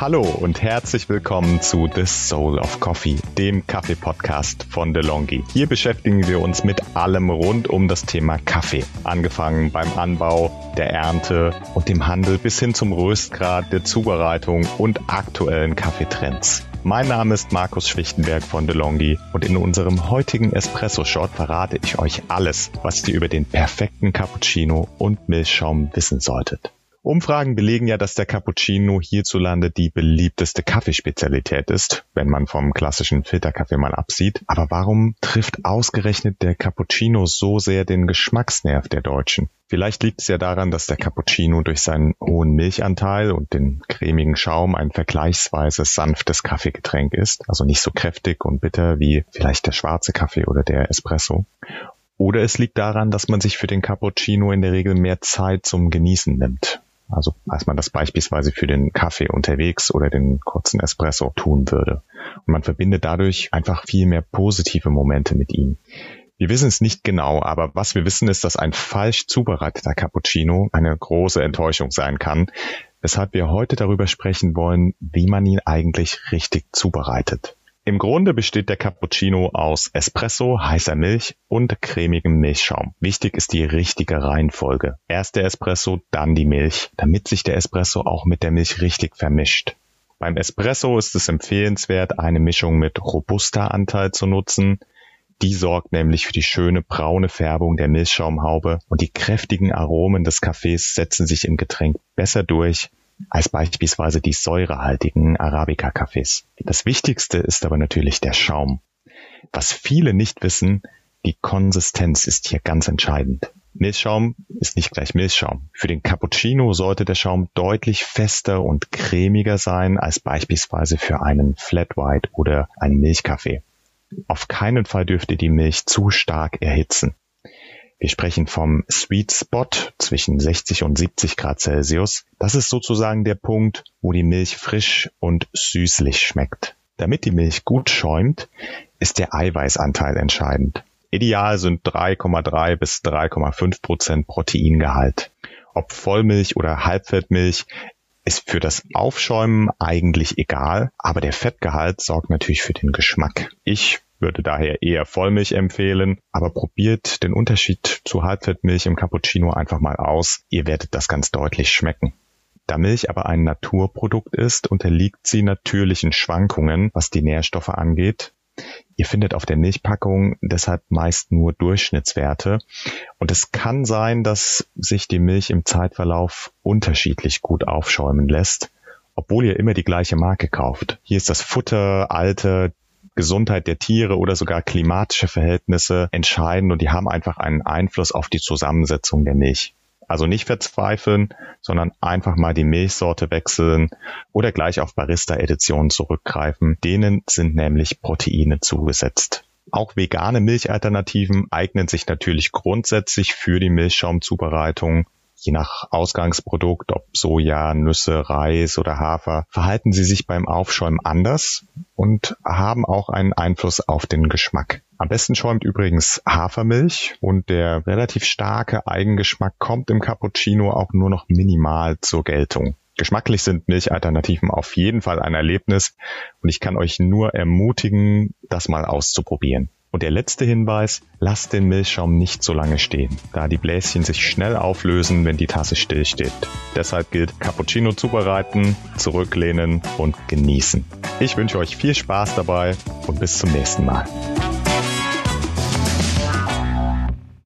Hallo und herzlich willkommen zu The Soul of Coffee, dem Kaffee-Podcast von DeLonghi. Hier beschäftigen wir uns mit allem rund um das Thema Kaffee. Angefangen beim Anbau, der Ernte und dem Handel bis hin zum Röstgrad, der Zubereitung und aktuellen Kaffeetrends. Mein Name ist Markus Schwichtenberg von DeLonghi und in unserem heutigen Espresso-Shot verrate ich euch alles, was ihr über den perfekten Cappuccino und Milchschaum wissen solltet. Umfragen belegen ja, dass der Cappuccino hierzulande die beliebteste Kaffeespezialität ist, wenn man vom klassischen Filterkaffee mal absieht. Aber warum trifft ausgerechnet der Cappuccino so sehr den Geschmacksnerv der Deutschen? Vielleicht liegt es ja daran, dass der Cappuccino durch seinen hohen Milchanteil und den cremigen Schaum ein vergleichsweise sanftes Kaffeegetränk ist, also nicht so kräftig und bitter wie vielleicht der schwarze Kaffee oder der Espresso. Oder es liegt daran, dass man sich für den Cappuccino in der Regel mehr Zeit zum Genießen nimmt. Also als man das beispielsweise für den Kaffee unterwegs oder den kurzen Espresso tun würde. Und man verbindet dadurch einfach viel mehr positive Momente mit ihm. Wir wissen es nicht genau, aber was wir wissen ist, dass ein falsch zubereiteter Cappuccino eine große Enttäuschung sein kann, weshalb wir heute darüber sprechen wollen, wie man ihn eigentlich richtig zubereitet. Im Grunde besteht der Cappuccino aus Espresso, heißer Milch und cremigem Milchschaum. Wichtig ist die richtige Reihenfolge. Erst der Espresso, dann die Milch, damit sich der Espresso auch mit der Milch richtig vermischt. Beim Espresso ist es empfehlenswert, eine Mischung mit Robusta-Anteil zu nutzen. Die sorgt nämlich für die schöne braune Färbung der Milchschaumhaube und die kräftigen Aromen des Kaffees setzen sich im Getränk besser durch als beispielsweise die säurehaltigen Arabica-Kaffees. Das Wichtigste ist aber natürlich der Schaum. Was viele nicht wissen, die Konsistenz ist hier ganz entscheidend. Milchschaum ist nicht gleich Milchschaum. Für den Cappuccino sollte der Schaum deutlich fester und cremiger sein als beispielsweise für einen Flat White oder einen Milchkaffee. Auf keinen Fall dürfte die Milch zu stark erhitzen. Wir sprechen vom Sweet Spot zwischen 60 und 70 Grad Celsius. Das ist sozusagen der Punkt, wo die Milch frisch und süßlich schmeckt. Damit die Milch gut schäumt, ist der Eiweißanteil entscheidend. Ideal sind 3,3 bis 3,5 Prozent Proteingehalt. Ob Vollmilch oder Halbfettmilch ist für das Aufschäumen eigentlich egal, aber der Fettgehalt sorgt natürlich für den Geschmack. Ich würde daher eher Vollmilch empfehlen, aber probiert den Unterschied zu Halbfettmilch im Cappuccino einfach mal aus. Ihr werdet das ganz deutlich schmecken. Da Milch aber ein Naturprodukt ist, unterliegt sie natürlichen Schwankungen, was die Nährstoffe angeht. Ihr findet auf der Milchpackung deshalb meist nur Durchschnittswerte. Und es kann sein, dass sich die Milch im Zeitverlauf unterschiedlich gut aufschäumen lässt, obwohl ihr immer die gleiche Marke kauft. Hier ist das Futter, Alter, Gesundheit der Tiere oder sogar klimatische Verhältnisse entscheiden und die haben einfach einen Einfluss auf die Zusammensetzung der Milch. Also nicht verzweifeln, sondern einfach mal die Milchsorte wechseln oder gleich auf Barista-Editionen zurückgreifen. Denen sind nämlich Proteine zugesetzt. Auch vegane Milchalternativen eignen sich natürlich grundsätzlich für die Milchschaumzubereitung je nach Ausgangsprodukt, ob Soja, Nüsse, Reis oder Hafer, verhalten sie sich beim Aufschäumen anders und haben auch einen Einfluss auf den Geschmack. Am besten schäumt übrigens Hafermilch und der relativ starke Eigengeschmack kommt im Cappuccino auch nur noch minimal zur Geltung. Geschmacklich sind Milchalternativen auf jeden Fall ein Erlebnis und ich kann euch nur ermutigen, das mal auszuprobieren. Und der letzte Hinweis, lasst den Milchschaum nicht so lange stehen, da die Bläschen sich schnell auflösen, wenn die Tasse stillsteht. Deshalb gilt Cappuccino zubereiten, zurücklehnen und genießen. Ich wünsche euch viel Spaß dabei und bis zum nächsten Mal.